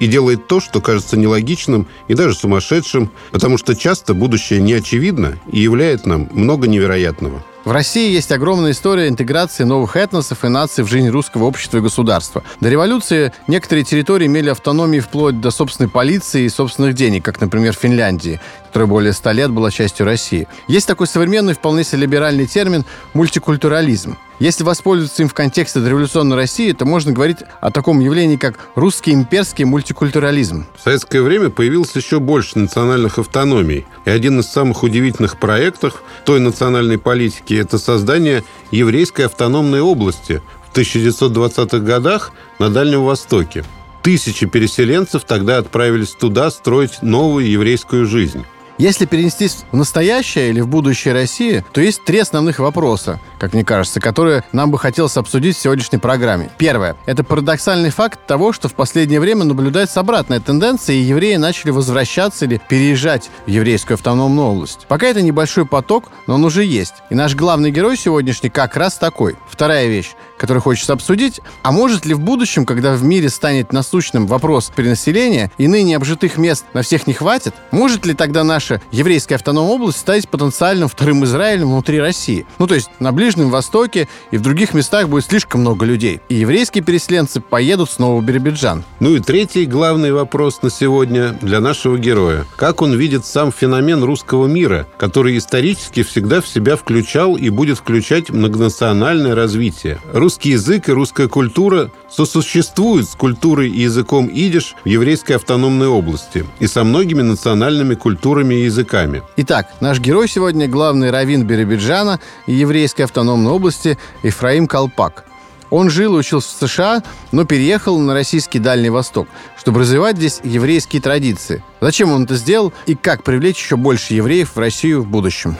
и делает то, что кажется нелогичным и даже сумасшедшим, потому что часто будущее не очевидно и являет нам много невероятного. В России есть огромная история интеграции новых этносов и наций в жизнь русского общества и государства. До революции некоторые территории имели автономию вплоть до собственной полиции и собственных денег, как, например, в Финляндии, которая более ста лет была частью России. Есть такой современный, вполне себе либеральный термин «мультикультурализм». Если воспользоваться им в контексте дореволюционной России, то можно говорить о таком явлении, как русский имперский мультикультурализм. В советское время появилось еще больше национальных автономий. И один из самых удивительных проектов той национальной политики – это создание еврейской автономной области в 1920-х годах на Дальнем Востоке. Тысячи переселенцев тогда отправились туда строить новую еврейскую жизнь. Если перенестись в настоящее или в будущее России, то есть три основных вопроса, как мне кажется, которые нам бы хотелось обсудить в сегодняшней программе. Первое. Это парадоксальный факт того, что в последнее время наблюдается обратная тенденция, и евреи начали возвращаться или переезжать в еврейскую автономную область. Пока это небольшой поток, но он уже есть. И наш главный герой сегодняшний как раз такой. Вторая вещь, которую хочется обсудить. А может ли в будущем, когда в мире станет насущным вопрос перенаселения и ныне обжитых мест на всех не хватит, может ли тогда наш наша еврейская автономная область стать потенциальным вторым Израилем внутри России. Ну, то есть на Ближнем Востоке и в других местах будет слишком много людей. И еврейские переселенцы поедут снова в Биробиджан. Ну и третий главный вопрос на сегодня для нашего героя. Как он видит сам феномен русского мира, который исторически всегда в себя включал и будет включать многонациональное развитие? Русский язык и русская культура сосуществуют с культурой и языком идиш в еврейской автономной области и со многими национальными культурами языками. Итак, наш герой сегодня главный раввин Биробиджана и еврейской автономной области Ефраим Колпак. Он жил и учился в США, но переехал на российский Дальний Восток, чтобы развивать здесь еврейские традиции. Зачем он это сделал и как привлечь еще больше евреев в Россию в будущем?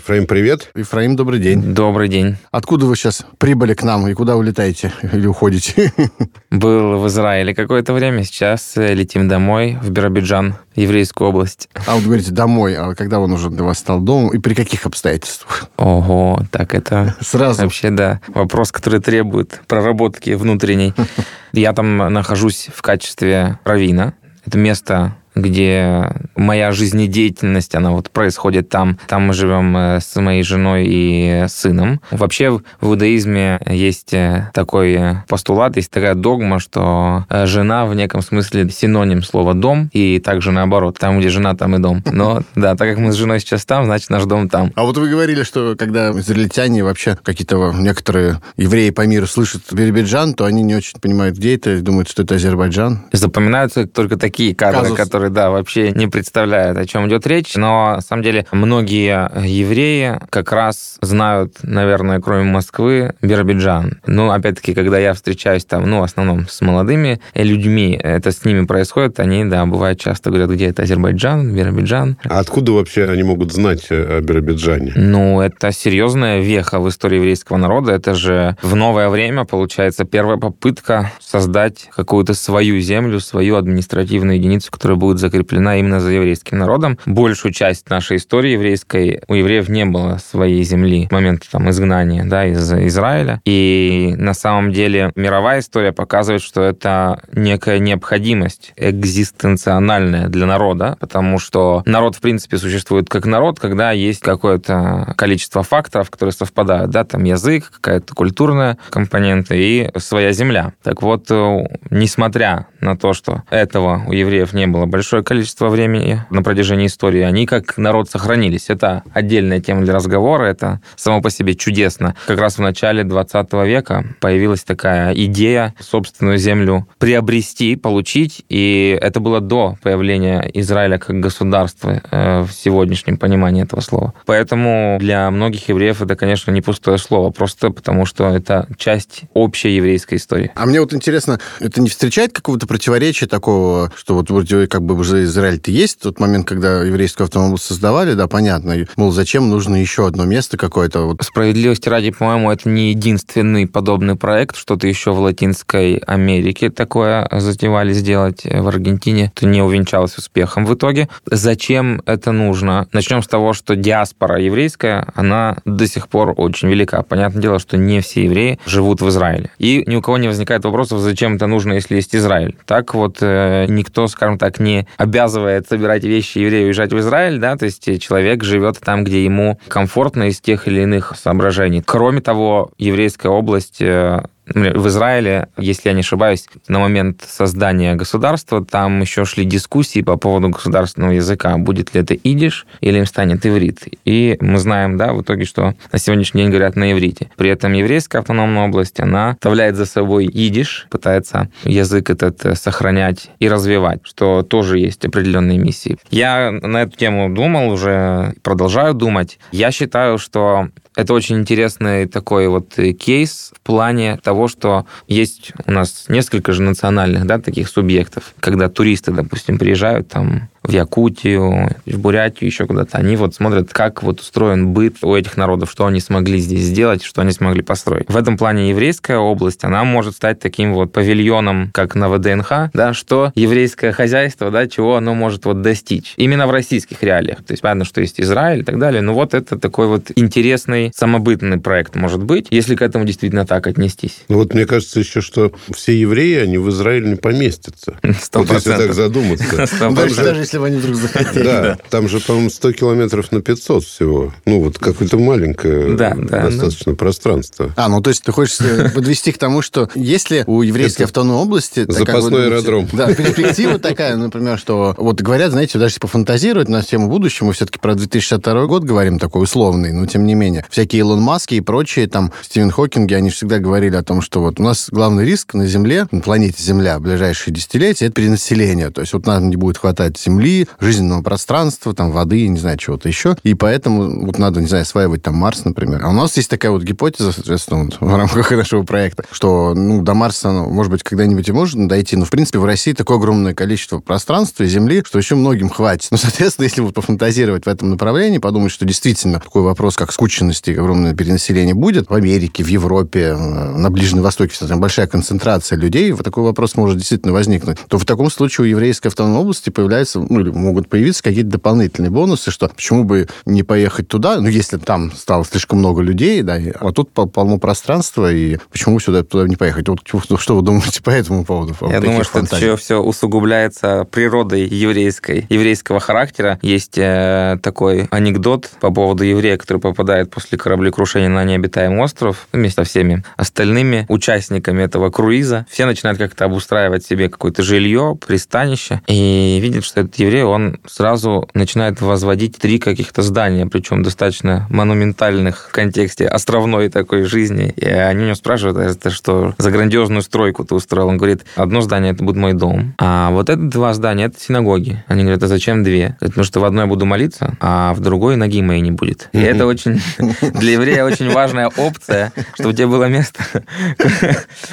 Ефраим, привет. Ефраим, добрый день. Добрый день. Откуда вы сейчас прибыли к нам и куда улетаете или уходите? Был в Израиле какое-то время, сейчас э, летим домой в Биробиджан, еврейскую область. А вот говорите, домой, а когда он уже для вас стал домом и при каких обстоятельствах? Ого, так это... Сразу? Вообще, да. Вопрос, который требует проработки внутренней. Я там нахожусь в качестве равина. Это место где моя жизнедеятельность, она вот происходит там. Там мы живем э, с моей женой и сыном. Вообще в иудаизме есть э, такой постулат, есть такая догма, что э, жена в неком смысле синоним слова «дом», и также наоборот. Там, где жена, там и дом. Но да, так как мы с женой сейчас там, значит, наш дом там. А вот вы говорили, что когда израильтяне, вообще какие-то некоторые евреи по миру слышат Биробиджан, то они не очень понимают, где это, думают, что это Азербайджан. Запоминаются только такие кадры, Казус. которые, да, вообще не представляют, о чем идет речь. Но, на самом деле, многие евреи как раз знают, наверное, кроме Москвы, Биробиджан. Ну, опять-таки, когда я встречаюсь там, ну, в основном с молодыми людьми, это с ними происходит, они, да, бывает часто говорят, где это Азербайджан, Биробиджан. А откуда вообще они могут знать о Биробиджане? Ну, это серьезная веха в истории еврейского народа. Это же в новое время, получается, первая попытка создать какую-то свою землю, свою административную единицу, которая будет будет закреплена именно за еврейским народом. Большую часть нашей истории еврейской у евреев не было своей земли в момент там, изгнания да, из Израиля. И на самом деле мировая история показывает, что это некая необходимость экзистенциональная для народа, потому что народ, в принципе, существует как народ, когда есть какое-то количество факторов, которые совпадают. Да, там язык, какая-то культурная компонента и своя земля. Так вот, э, несмотря на то, что этого у евреев не было большое количество времени на протяжении истории, они как народ сохранились. Это отдельная тема для разговора, это само по себе чудесно. Как раз в начале 20 века появилась такая идея собственную землю приобрести, получить, и это было до появления Израиля как государства э, в сегодняшнем понимании этого слова. Поэтому для многих евреев это, конечно, не пустое слово, просто потому что это часть общей еврейской истории. А мне вот интересно, это не встречает какого-то противоречия такого, что вот вроде как бы уже Израиль-то есть, тот момент, когда еврейскую автомобиль создавали, да, понятно, мол, зачем нужно еще одно место какое-то? Вот. Справедливости ради, по-моему, это не единственный подобный проект, что-то еще в Латинской Америке такое затевали сделать в Аргентине, это не увенчалось успехом в итоге. Зачем это нужно? Начнем с того, что диаспора еврейская, она до сих пор очень велика. Понятное дело, что не все евреи живут в Израиле. И ни у кого не возникает вопросов, зачем это нужно, если есть Израиль. Так вот, э, никто, скажем так, не обязывает собирать вещи еврея уезжать в Израиль, да, то есть человек живет там, где ему комфортно из тех или иных соображений. Кроме того, еврейская область э, в Израиле, если я не ошибаюсь, на момент создания государства там еще шли дискуссии по поводу государственного языка, будет ли это идиш или им станет иврит. И мы знаем, да, в итоге, что на сегодняшний день говорят на иврите. При этом еврейская автономная область, она оставляет за собой идиш, пытается язык этот сохранять и развивать, что тоже есть определенные миссии. Я на эту тему думал уже, продолжаю думать. Я считаю, что это очень интересный такой вот кейс в плане того, что есть у нас несколько же национальных, да, таких субъектов. Когда туристы, допустим, приезжают там в Якутию, в Бурятию, еще куда-то, они вот смотрят, как вот устроен быт у этих народов, что они смогли здесь сделать, что они смогли построить. В этом плане еврейская область, она может стать таким вот павильоном, как на ВДНХ, да, что еврейское хозяйство, да, чего оно может вот достичь. Именно в российских реалиях. То есть понятно, что есть Израиль и так далее, но вот это такой вот интересный, самобытный проект может быть, если к этому действительно так отнестись. Ну вот мне кажется еще, что все евреи, они в Израиль не поместятся. Сто Вот если так задуматься. Даже если бы они вдруг захотели. Да, там же, по-моему, 100 километров на 500 всего. Ну, вот какое-то маленькое Да, да, достаточно пространство. А, ну то есть ты хочешь э, подвести к тому, что если у еврейской Это автономной области... запасной аэродром. Да, перспектива такая, например, что вот говорят, знаете, даже если пофантазировать на тему будущего, мы все-таки про 2062 год говорим, такой условный, но тем не менее. Всякие Илон Маски и прочие, там, Стивен Хокинги, они всегда говорили о том, что вот у нас главный риск на Земле, на планете Земля в ближайшие десятилетия, это перенаселение. То есть вот нам не будет хватать земли, жизненного пространства, там, воды, не знаю, чего-то еще. И поэтому вот надо, не знаю, осваивать там Марс, например. А у нас есть такая вот гипотеза, соответственно, вот, в рамках нашего проекта, что, ну, до Марса, ну, может быть, когда-нибудь и можно дойти, но, в принципе, в России такое огромное количество пространства и земли, что еще многим хватит. Ну, соответственно, если вот пофантазировать в этом направлении, подумать, что действительно такой вопрос, как скученности, огромное перенаселение будет в Америке, в Европе, э, на Ближнем Востоке, там большая концентрация людей, вот такой вопрос может действительно возникнуть, то в таком случае у еврейской автономной области появляется, ну, или могут появиться какие-то дополнительные бонусы, что почему бы не поехать туда, ну, если там стало слишком много людей, да, а тут пол- полно пространства, и почему сюда туда не поехать? Вот что- что вы думаете по этому поводу? по Я думаю, что это еще все усугубляется природой еврейской, еврейского характера. Есть э, такой анекдот по поводу еврея, который попадает после кораблекрушения на необитаемый остров вместе со всеми остальными участниками этого круиза. Все начинают как-то обустраивать себе какое-то жилье, пристанище, и видят, что этот еврей, он сразу начинает возводить три каких-то здания, причем достаточно монументальных в контексте островной такой жизни. И они у него спрашивают, а это что за грандиозную стройку ты устроил? Он говорит, одно здание это будет мой дом, а вот это два здания это синагоги. Они говорят, а зачем две? Потому что в одной я буду молиться, а в другой ноги моей не будет. И Мгм. это очень Для еврея очень важная опция, чтобы у тебя было место.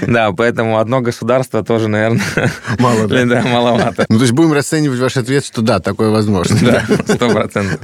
Да, поэтому одно государство тоже, наверное... Мало, да? Да, маловато. Ну, то есть будем расценивать ваш ответ, что да, такое возможно. Да, сто процентов.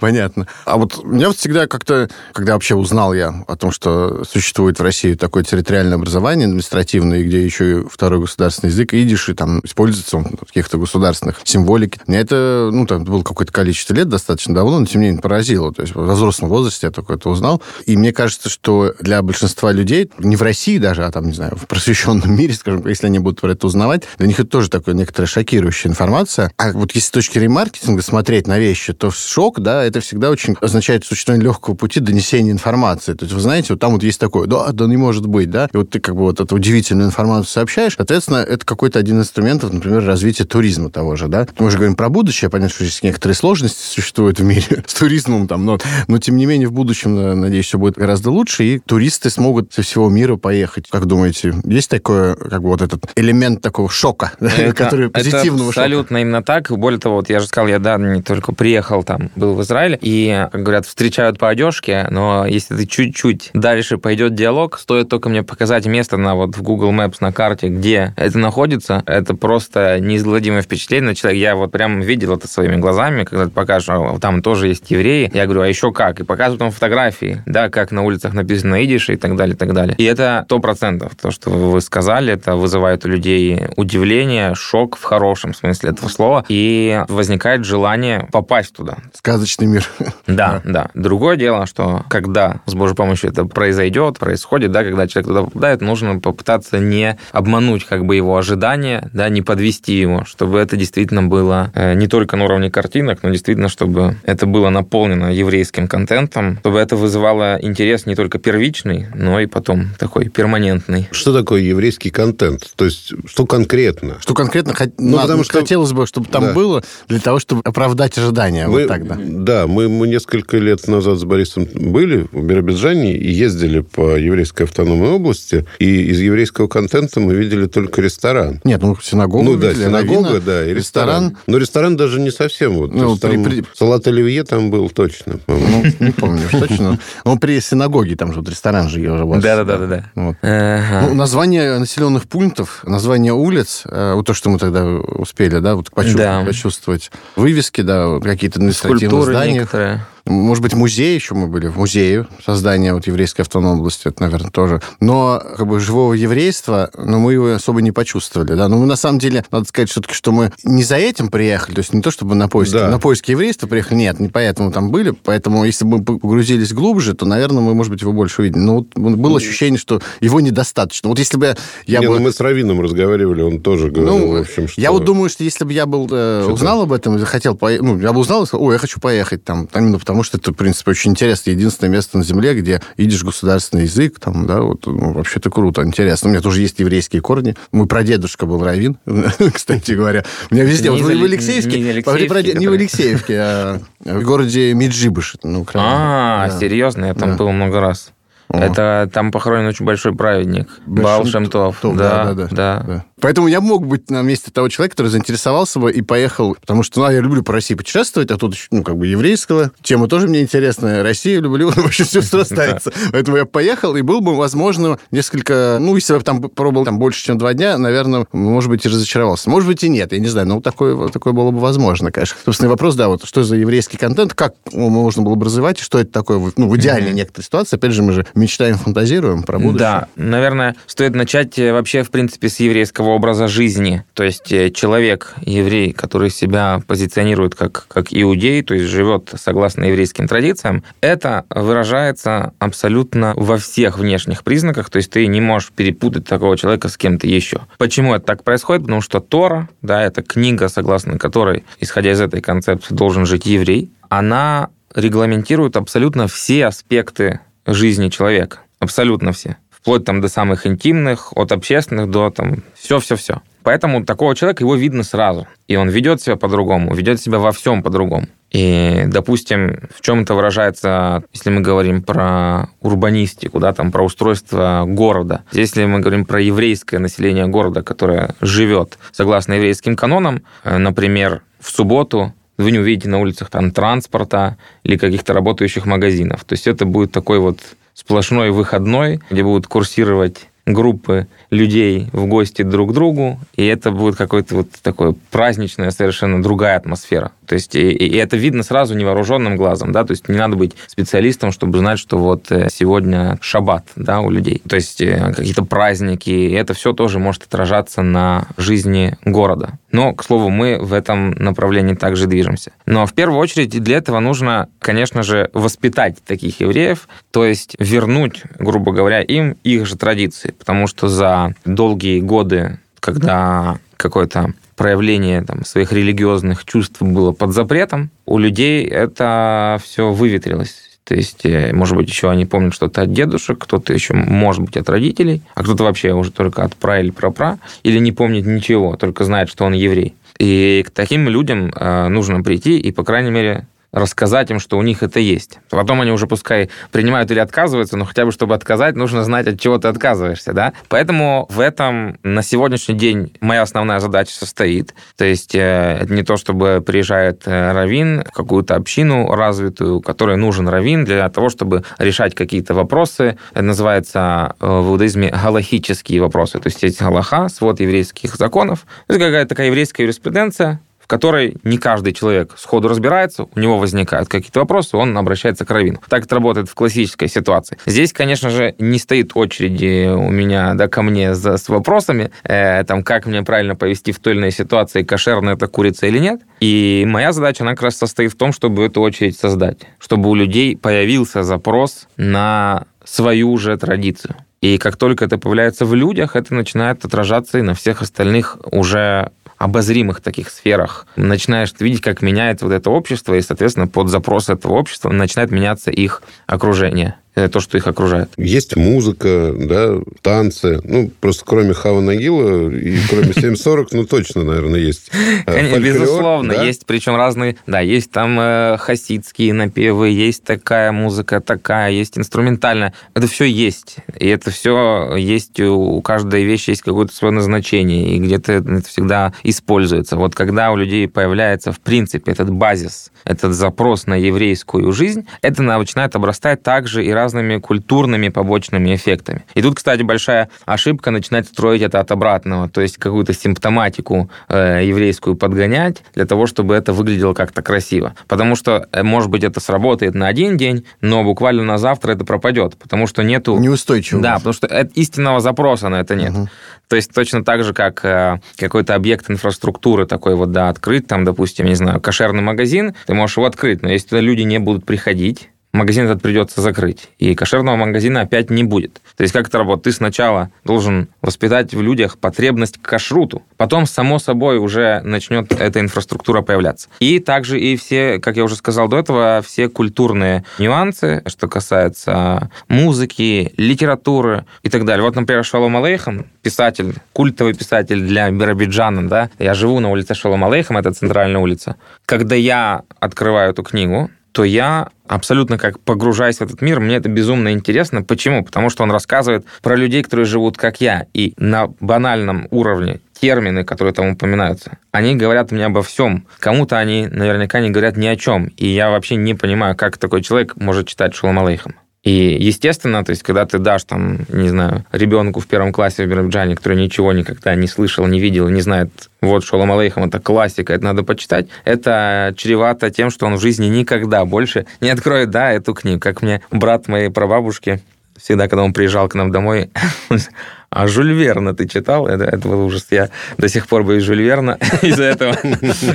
Понятно. А вот меня вот всегда как-то, когда вообще узнал я о том, что существует в России такое территориальное образование административное, где еще и второй государственный язык, идиш, и там используется он в каких-то государственных символике. Меня это, ну, там было какое-то количество лет, достаточно давно, но тем не менее поразило. То есть в взрослом возрасте я только это узнал. И мне кажется, что для большинства людей, не в России даже, а там, не знаю, в просвещенном мире, скажем, если они будут про это узнавать, для них это тоже такая некоторая шокирующая информация. А вот если с точки ремаркетинга смотреть на вещи, то шок, да, это всегда очень означает существование легкого пути донесения информации. То есть, вы знаете, вот там вот есть такое, да, да не может быть, да, и вот ты как бы вот эту удивительную информацию сообщаешь, соответственно, это какой-то один из инструментов, например, развития туризма того же, да. Мы же говорим про будущее, понятно, что здесь некоторые сложности существуют в мире с туризмом там, но, но тем не менее в будущем, надеюсь, все будет гораздо лучше, и туристы смогут со всего мира поехать. Как думаете, есть такое, как бы вот этот элемент такого шока, Это- который позитивного это абсолютно именно так. Более того, вот я же сказал, я, да, не только приехал там, был в Израиле, и, как говорят, встречают по одежке, но если ты чуть-чуть дальше пойдет диалог, стоит только мне показать место на вот в Google Maps на карте, где это находится, это просто неизгладимое впечатление на человека. Я вот прям видел это своими глазами, когда ты покажешь, там тоже есть евреи. Я говорю, а еще как? И показывают там фотографии, да, как на улицах написано на идише и так далее, и так далее. И это сто процентов то, что вы сказали, это вызывает у людей удивление, шок в хорошем смысле этого слова, и возникает желание попасть туда. Сказочный мир. Да, да. Другое дело, что когда с Божьей помощью это произойдет, происходит, да, когда человек туда попадает, нужно попытаться не обмануть как бы его ожидания, да, не подвести его, чтобы это действительно было э, не только на уровне картинок, но действительно, чтобы это было наполнено еврейским контентом, чтобы это вызывало интерес не только первичный, но и потом такой перманентный. Что такое еврейский контент? То есть, что конкретно? Что конкретно Ну, на- потому что- хотелось бы, чтобы там Да. было, для того, чтобы оправдать ожидания. Мы- Вот так, да. Да, мы, мы несколько лет назад с Борисом были в Биробиджане и ездили по еврейской автономной области, и из еврейского контента мы видели только ресторан. Нет, ну, синагогу Ну да, видели, синагога, раввина, да, и ресторан. ресторан. Но ресторан даже не совсем вот. Ну, То есть при- там при- Салат оливье там был точно. по-моему. Ну, не помню уж точно. Но при синагоге, там же вот ресторан же уже у вас. Да-да-да-да. Вот. Ага. Ну, название населенных пунктов, название улиц, э, вот то, что мы тогда успели, да, вот почувствовать, Да. почувствовать. вывески, да, какие-то административные Скульптуры здания. некоторые. Может быть, музей еще мы были, в музее создания вот еврейской автономной области, это, наверное, тоже. Но как бы живого еврейства, ну, мы его особо не почувствовали, да. Но мы, на самом деле, надо сказать все-таки, что мы не за этим приехали, то есть не то, чтобы на поиски, Да. на поиски еврейства приехали, нет, не поэтому там были, поэтому если бы мы погрузились глубже, то, наверное, мы, может быть, его больше увидели. Но вот было ощущение, что его недостаточно. Вот если бы я Не, бы... ну мы с Равином разговаривали, он тоже говорил, Ну, в общем, что... я вот думаю, что если бы я был э, узнал об этом и захотел поехать, ну, я бы узнал и сказал, ой, я хочу поехать там, там именно потому что это, в принципе, очень интересно. Единственное место на Земле, где видишь государственный язык, там, да, вот, ну, вообще-то круто, интересно. У меня тоже есть еврейские корни. Мой прадедушка был равин, кстати говоря. У меня везде, вот в Алексеевске, не в Алексеевке, а в городе Меджибыш, на Украине. А, серьезно, я там был много раз. О. Это там похоронен очень большой праведник. Баал Шемтов. Да, да. да. Поэтому я мог быть на месте того человека, который заинтересовался бы и поехал, потому что, ну, я люблю по России путешествовать, а тут, ну, как бы еврейского. Тема тоже мне интересная. Россию люблю, вообще все срастается. Поэтому я поехал, и был бы, возможно, несколько... Ну, если бы там пробовал там больше, чем два дня, наверное, может быть, и разочаровался. Может быть, и нет, я не знаю. Но такое, такое было бы возможно, конечно. Собственно, вопрос, да, вот что за еврейский контент, как можно было бы развивать, и что это такое, ну, в идеальной некоторой ситуации. Опять же, мы же мечтаем, фантазируем про будущее. Да, наверное, стоит начать э, вообще, в принципе, с еврейского образа жизни. То есть э, человек, еврей, который себя позиционирует как, как иудей, то есть живет согласно еврейским традициям, это выражается абсолютно во всех внешних признаках, то есть ты не можешь перепутать такого человека с кем-то еще. Почему это так происходит? Потому что Тора, да, это книга, согласно которой, исходя из этой концепции, должен жить еврей, она регламентирует абсолютно все аспекты жизни человека. Абсолютно все. Вплоть там до самых интимных, от общественных до там все-все-все. Поэтому такого человека его видно сразу. И он ведет себя по-другому, ведет себя во всем по-другому. И, допустим, в чем это выражается, если мы говорим про урбанистику, да, там, про устройство города. Если мы говорим про еврейское население города, которое живет согласно еврейским канонам, э, например, в субботу вы не увидите на улицах там транспорта или каких-то работающих магазинов. То есть это будет такой вот сплошной выходной, где будут курсировать группы людей в гости друг к другу, и это будет какой-то вот такой праздничная, совершенно другая атмосфера. То есть, и, и это видно сразу невооруженным глазом, да, то есть не надо быть специалистом, чтобы знать, что вот э, сегодня шаббат, да, у людей. То есть э, какие-то праздники, и это все тоже может отражаться на жизни города. Но, к слову, мы в этом направлении также движемся. Но в первую очередь для этого нужно, конечно же, воспитать таких евреев, то есть вернуть, грубо говоря, им их же традиции, потому что за долгие годы, когда какое-то проявление там, своих религиозных чувств было под запретом, у людей это все выветрилось. То есть, э, может быть, еще они помнят что-то от дедушек, кто-то еще, может быть, от родителей, а кто-то вообще уже только от пра или прапра, или не помнит ничего, только знает, что он еврей. И к таким людям э, нужно прийти и, по крайней мере, рассказать им, что у них это есть. Потом они уже пускай принимают или отказываются, но хотя бы, чтобы отказать, нужно знать, от чего ты отказываешься, да? Поэтому в этом на сегодняшний день моя основная задача состоит. То есть э, это не то, чтобы приезжает э, равин в какую-то общину развитую, которой нужен равин для того, чтобы решать какие-то вопросы. Это называется э, в иудаизме галахические вопросы. То есть есть галаха, свод еврейских законов. Это какая-то такая еврейская юриспруденция, которой не каждый человек сходу разбирается, у него возникают какие-то вопросы, он обращается к раввину. Так это работает в классической ситуации. Здесь, конечно же, не стоит очереди у меня да, ко мне за, с вопросами, э, там, как мне правильно повести в той или иной ситуации, кошерная это курица или нет. И моя задача, она как раз состоит в том, чтобы эту очередь создать, чтобы у людей появился запрос на свою же традицию. И как только это появляется в людях, это начинает отражаться и на всех остальных уже обозримых таких сферах начинаешь видеть, как меняется вот это общество, и, соответственно, под запрос этого общества начинает меняться их окружение. Э, то, что их окружает. Есть музыка, да, танцы. Ну, просто кроме Хава Нагила и кроме 740, ну, точно, наверное, есть э, Безусловно, есть, причем разные, да, есть там э, хасидские напевы, есть такая музыка, такая, есть инструментальная. Это все есть. И это все есть, у каждой вещи есть какое-то свое назначение, и где-то это всегда используется. Вот когда у людей появляется, в принципе, этот базис, этот запрос на еврейскую жизнь, это начинает обрастать также и разными культурными побочными эффектами. И тут, кстати, большая ошибка начинать строить это от обратного, то есть какую-то симптоматику э, еврейскую подгонять для того, чтобы это выглядело как-то красиво. Потому что, э, может быть, это сработает на один день, но буквально на завтра это пропадет, потому что нету... Неустойчиво. Да, потому что истинного запроса на это нет. Угу. То есть точно так же, как э, какой-то объект инфраструктуры такой вот, да, открыть, там, допустим, не знаю, кошерный магазин, ты можешь его открыть, но если туда люди не будут приходить, магазин этот придется закрыть, и кошерного магазина опять не будет. То есть как это работает? Ты сначала должен воспитать в людях потребность к кашруту, потом, само собой, уже начнет эта инфраструктура появляться. И также и все, как я уже сказал до этого, все культурные нюансы, что касается музыки, литературы и так далее. Вот, например, Шалом Алейхам, писатель, культовый писатель для Биробиджана, да, я живу на улице Шалом Алейхам, это центральная улица. Когда я открываю эту книгу, то я абсолютно как погружаясь в этот мир, мне это безумно интересно. Почему? Потому что он рассказывает про людей, которые живут как я. И на банальном уровне термины, которые там упоминаются, они говорят мне обо всем. Кому-то они наверняка не говорят ни о чем. И я вообще не понимаю, как такой человек может читать Шалом Алейхам. И, естественно, то есть, когда ты дашь, там, не знаю, ребенку в первом классе в Биробиджане, который ничего никогда не слышал, не видел, не знает, вот, Шолом Алейхам, это классика, это надо почитать, это чревато тем, что он в жизни никогда больше не откроет, да, эту книгу. Как мне брат моей прабабушки всегда, когда он приезжал к нам домой, А Жюль Верна ты читал? Это, это был ужас. Я до сих пор боюсь Жюль Верна из-за этого.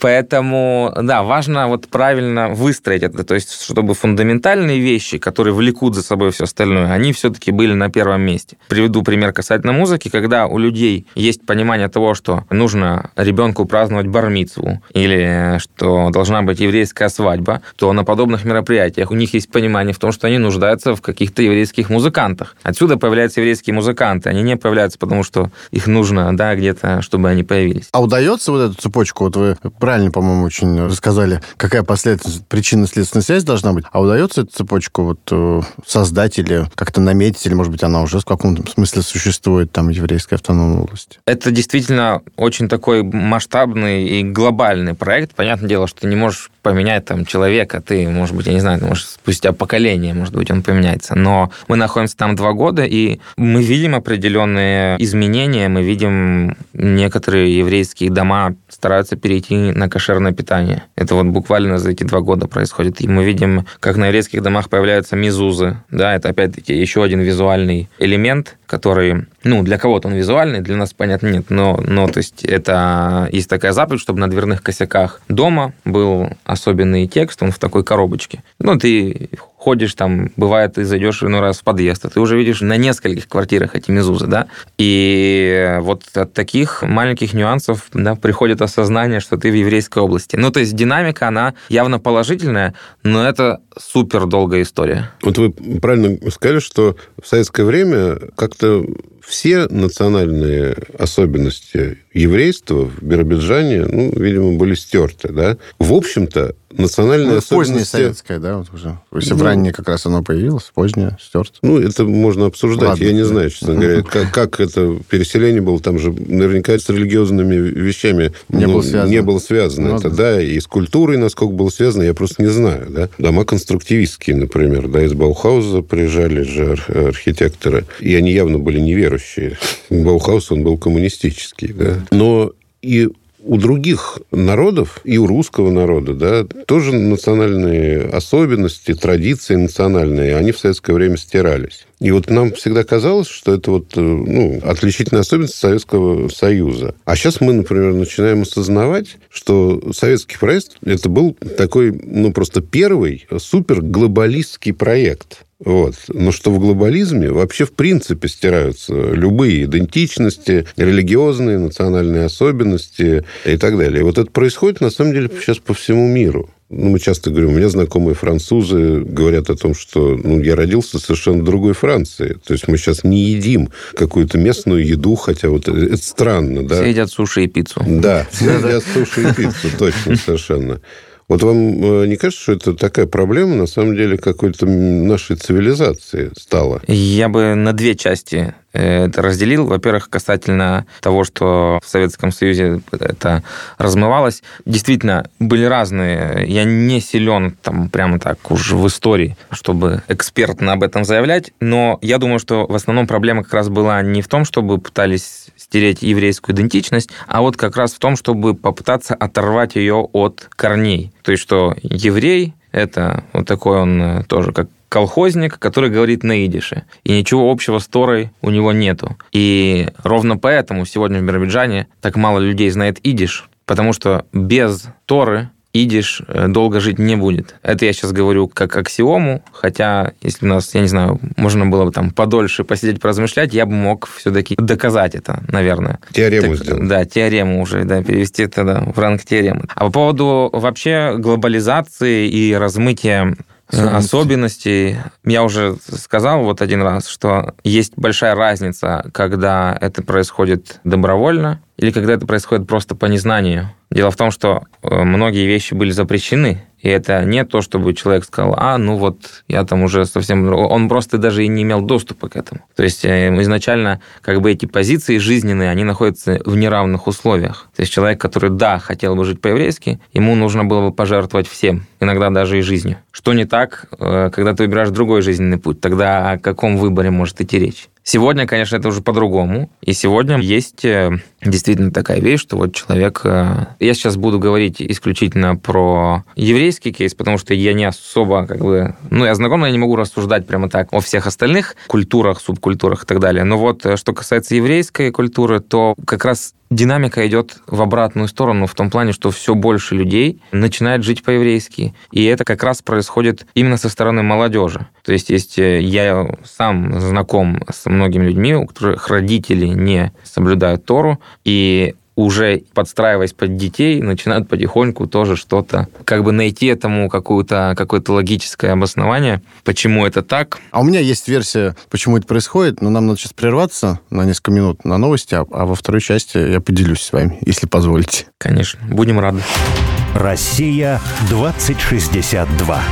Поэтому, да, важно вот правильно выстроить это. То есть, чтобы фундаментальные вещи, которые влекут за собой все остальное, они все-таки были на первом месте. Приведу пример касательно музыки. Когда у людей есть понимание того, что нужно ребенку праздновать бармицу или что должна быть еврейская свадьба, то на подобных мероприятиях у них есть понимание в том, что они нуждаются в каких-то еврейских музыкантах Отсюда появляются еврейские музыканты. Они не появляются, потому что их нужно, да, где-то, чтобы они появились. А удается вот эту цепочку, вот вы правильно, по-моему, очень рассказали, какая последовательность, причинно-следственная связь должна быть, а удается эту цепочку вот э, создать или как-то наметить, или, может быть, она уже в каком-то смысле существует там в еврейской автономной области? Это действительно очень такой масштабный и глобальный проект. Понятное дело, что ты не можешь поменять там человека, ты, может быть, я не знаю, может, спустя поколение, может быть, он поменяется. Но мы находимся там два года, и мы видим определенные изменения, мы видим некоторые еврейские дома стараются перейти на кошерное питание. Это вот буквально за эти два года происходит. И мы видим, как на еврейских домах появляются мизузы. Да, это опять-таки еще один визуальный элемент, который, ну, для кого-то он визуальный, для нас, понятно, нет. Но, но то есть это есть такая заповедь, чтобы на дверных косяках дома был особенный текст, он в такой коробочке. Ну, ты ходишь там, бывает, ты зайдешь иной раз в подъезд, а ты уже видишь на нескольких квартирах эти мезузы, да, и вот от таких маленьких нюансов, да, приходит осознание, что ты в еврейской области. Ну, то есть динамика, она явно положительная, но это супер долгая история. Вот вы правильно сказали, что в советское время как-то все национальные особенности еврейства в Биробиджане, ну, видимо, были стерты, да. В общем-то, национальные ну, особенности... Позднее советское, да, вот уже. Если ну, в раннее как раз оно появилось, позднее стерто. Ну, это можно обсуждать. Ладно. Я не знаю, честно говоря, как, как это переселение было. Там же наверняка с религиозными вещами не, ну, было, связано. не было связано. Ну, это, да. да, и с культурой, насколько было связано, я просто не знаю, да. Дома конструктивистские, например, да, из Баухауза приезжали же архитекторы, и они явно были неверующие. Баухаус, он был коммунистический, да. Но и у других народов, и у русского народа, да, тоже национальные особенности, традиции национальные, они в советское время стирались. И вот нам всегда казалось, что это вот, э, ну, отличительная особенность Советского Союза. А сейчас мы, например, начинаем осознавать, что советский проект это был такой, ну, просто первый суперглобалистский проект. Вот. Но что в глобализме вообще в принципе стираются любые идентичности, религиозные, национальные особенности и так далее. И вот это происходит, на самом деле, сейчас по всему миру. Ну, мы часто говорим, у меня знакомые французы говорят о том, что ну, я родился в совершенно другой Франции. То есть мы сейчас не едим какую-то местную еду, хотя вот это странно, да? Все едят суши и пиццу. Да, все едят суши и пиццу, точно, совершенно. Вот вам э, не кажется, что это такая проблема, на самом деле, какой-то нашей цивилизации стала? Я бы на две части э, это разделил. Во-первых, касательно того, что в Советском Союзе это размывалось. Действительно, были разные. Я не силен там прямо так уж в истории, чтобы экспертно об этом заявлять, но я думаю, что в основном проблема как раз была не в том, чтобы пытались стереть еврейскую идентичность, а вот как раз в том, чтобы попытаться оторвать ее от корней. То есть, что еврей – это вот такой он э, тоже как колхозник, который говорит на идише. И ничего общего с Торой у него нету. И ровно поэтому сегодня в Биробиджане так мало людей знает идиш, потому что без Торы идиш э, долго жить не будет. Это я сейчас говорю как аксиому, хотя если у нас, я не знаю, можно было бы там подольше посидеть, поразмышлять, я бы мог все-таки доказать это, наверное. Теорему так, сделать. Да, теорему уже, да, перевести это да, в ранг теоремы. А по поводу вообще глобализации и размытия э, особенностей. Я уже сказал вот один раз, что есть большая разница, когда это происходит добровольно или когда это происходит просто по незнанию. Дело в том, что э, многие вещи были запрещены, и это не то, чтобы человек сказал, а, ну вот, я там уже совсем... Он просто даже и не имел доступа к этому. То есть э, изначально как бы эти позиции жизненные, они находятся в неравных условиях. То есть человек, который, да, хотел бы жить по-еврейски, ему нужно было бы пожертвовать всем, иногда даже и жизнью. Что не так, э, когда ты выбираешь другой жизненный путь? Тогда о каком выборе может идти речь? Сегодня, конечно, это уже по-другому. И сегодня есть э, действительно такая вещь, что вот человек... Э, я сейчас буду говорить исключительно про еврейский кейс, потому что я не особо как бы... Ну, я знаком, но я не могу рассуждать прямо так о всех остальных культурах, субкультурах и так далее. Но вот э, что касается еврейской культуры, то как раз динамика идет в обратную сторону, в том плане, что все больше людей начинает жить по-еврейски. И это как раз происходит именно со стороны молодежи. То есть, есть э, я сам знаком с многими людьми, у которых родители не соблюдают Тору, и уже подстраиваясь под детей, начинают потихоньку тоже что-то, как бы найти этому какую-то, какое-то логическое обоснование, почему это так. А у меня есть версия, почему это происходит, но нам надо сейчас прерваться на несколько минут на новости, а, а во второй части я поделюсь с вами, если позволите. Конечно, будем рады. Россия 2062.